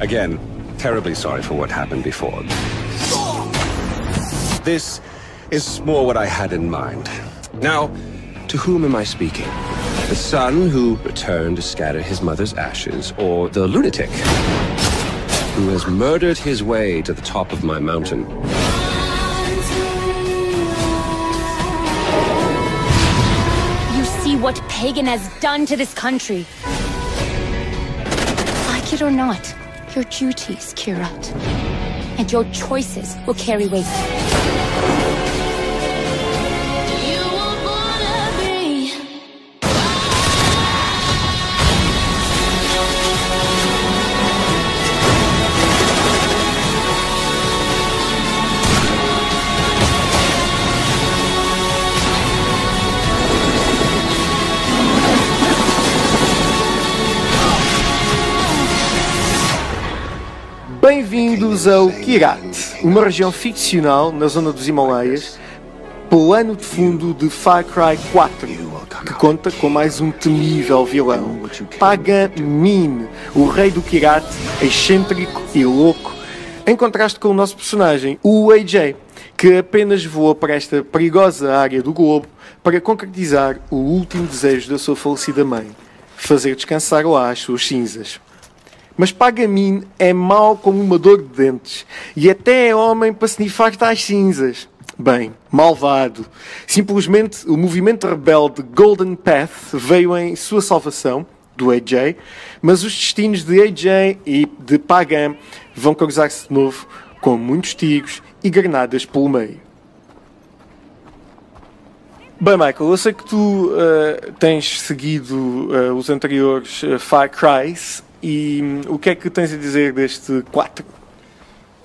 Again, terribly sorry for what happened before. This is more what I had in mind. Now, to whom am I speaking? The son who returned to scatter his mother's ashes, or the lunatic who has murdered his way to the top of my mountain? You see what Pagan has done to this country. Like it or not, your duties, Kirat, and your choices will carry weight. Bem-vindos ao Kirat, uma região ficcional na zona dos Himalaias, plano de fundo de Far Cry 4, que conta com mais um temível vilão, Pagan Min, o rei do Kirat, excêntrico e louco, em contraste com o nosso personagem, o AJ, que apenas voa para esta perigosa área do globo para concretizar o último desejo da sua falecida mãe, fazer descansar lá as suas cinzas. Mas Pagamin é mau como uma dor de dentes e até é homem para se nifar tais cinzas. Bem, malvado. Simplesmente o movimento rebelde Golden Path veio em sua salvação, do AJ, mas os destinos de AJ e de Pagan vão cruzar-se de novo com muitos tiros e granadas pelo meio. Bem, Michael, eu sei que tu uh, tens seguido uh, os anteriores uh, Far Crys e hum, o que é que tens a dizer deste 4?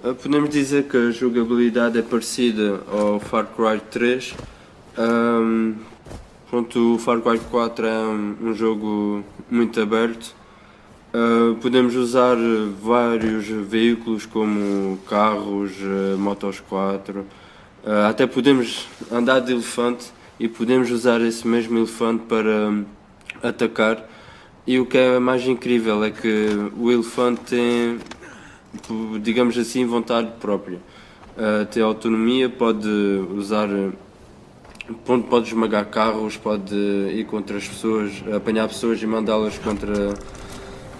Uh, Podemos dizer que a jogabilidade é parecida ao Far Cry 3. Um, pronto, o Far Cry 4 é um, jogo muito aberto. Uh, podemos usar vários veículos como carros, motos 4. Uh, até podemos andar de elefante e podemos usar esse mesmo elefante para um, atacar. E o que é mais incrível é que o elefante tem, digamos assim, vontade própria. Uh, tem autonomia, pode usar. Pode, pode esmagar carros, pode ir contra as pessoas, apanhar pessoas e mandá-las contra,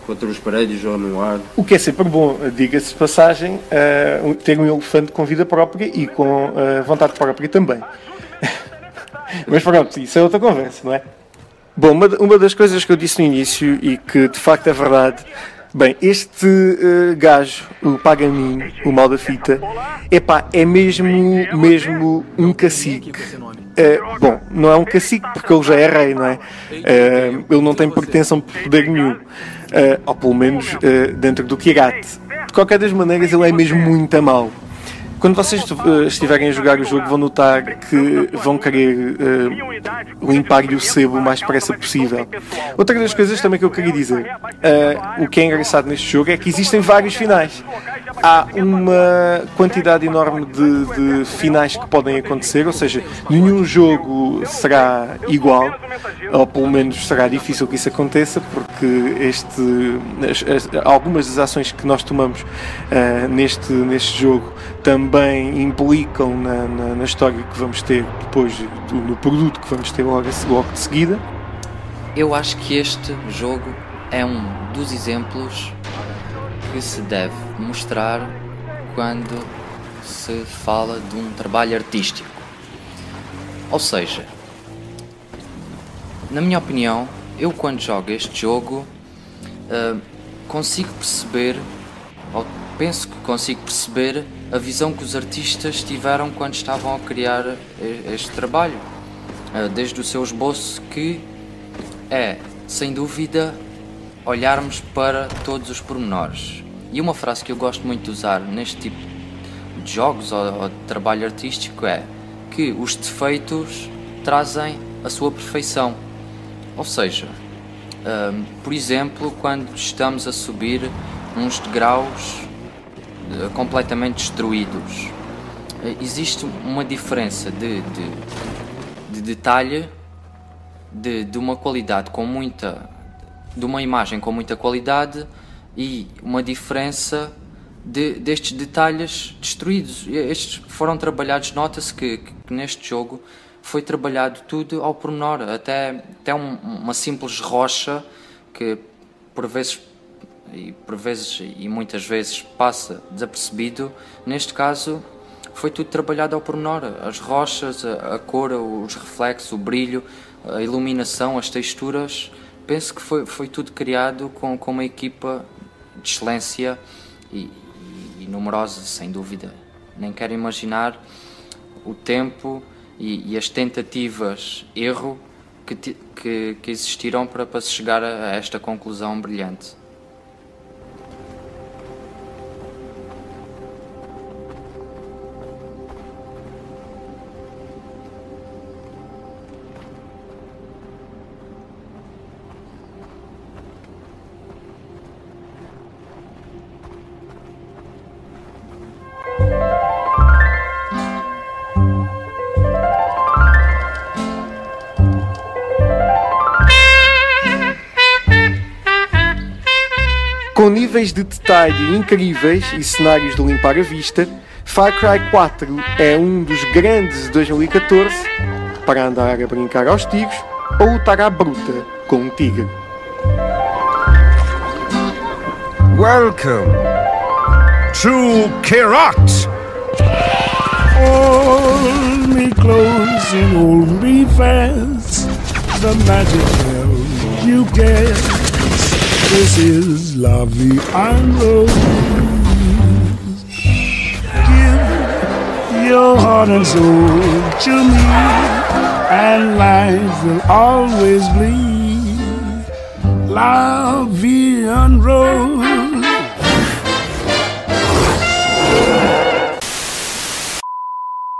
contra os prédios ou no ar. O que é sempre bom, diga-se passagem, uh, ter um elefante com vida própria e com uh, vontade própria também. Mas pronto, isso é outra conversa, não é? Bom, uma, uma das coisas que eu disse no início e que de facto é verdade, bem, este uh, gajo, o Pagamin, o mal da fita, epá, é mesmo, mesmo um cacique. Uh, bom, não é um cacique porque ele já é rei, não é? Uh, ele não tem pretensão por poder nenhum, ou pelo menos dentro do Kirat. De qualquer das maneiras, ele é mesmo muito a mal. Quando vocês uh, estiverem a jogar o jogo, vão notar que vão querer uh, limpar-lhe o sebo o mais depressa possível. Outra das coisas também que eu queria dizer, uh, o que é engraçado neste jogo é que existem vários finais. Há uma quantidade enorme de, de finais que podem acontecer, ou seja, nenhum jogo será igual, ou pelo menos será difícil que isso aconteça, porque este, as, as, algumas das ações que nós tomamos neste, neste jogo também implicam na, na, na, história que vamos ter depois, no produto que vamos ter logo, logo de seguida. Eu acho que este jogo é um dos exemplos que se deve mostrar quando se fala de um trabalho artístico. Ou seja, na minha opinião, eu quando jogo este jogo uh, consigo perceber, ou penso que consigo perceber a visão que os artistas tiveram quando estavam a criar este trabalho, eh, desde o seu esboço, que é, sem dúvida, olharmos para todos os pormenores. E uma frase que eu gosto muito de usar neste tipo de jogos ou, de trabalho artístico é que os defeitos trazem a sua perfeição. Ou seja, um, por exemplo, quando estamos a subir uns degraus uh, completamente destruídos. Uh, existe uma diferença de, de, de detalhe, de, de uma qualidade com muita. De uma imagem com muita qualidade e uma diferença de, destes detalhes destruídos. Estes foram trabalhados, nota-se que, que, neste jogo foi trabalhado tudo ao pormenor, até, até um, uma simples rocha que por vezes e por vezes e muitas vezes passa desapercebido, neste caso foi tudo trabalhado ao pormenor, as rochas, a, a cor, os reflexos, o brilho, a iluminação, as texturas, penso que foi, foi tudo criado com, com uma equipa de excelência e, e, e numerosa, sem dúvida. Nem quero imaginar o tempo e, e as tentativas erro que, que, que existiram para, para se chegar a, a esta conclusão brilhante. Com níveis de detalhe incríveis e cenários de limpar a vista, Far Cry 4 é um dos grandes de 2014 para andar a brincar aos tiros ou lutar à bruta com um tigre. Welcome to Kirat! Hold me close and hold me fast. The magic spell you get. This is Vie en Rose. Give your heart and soul to me, and life will always be Vie en Rose.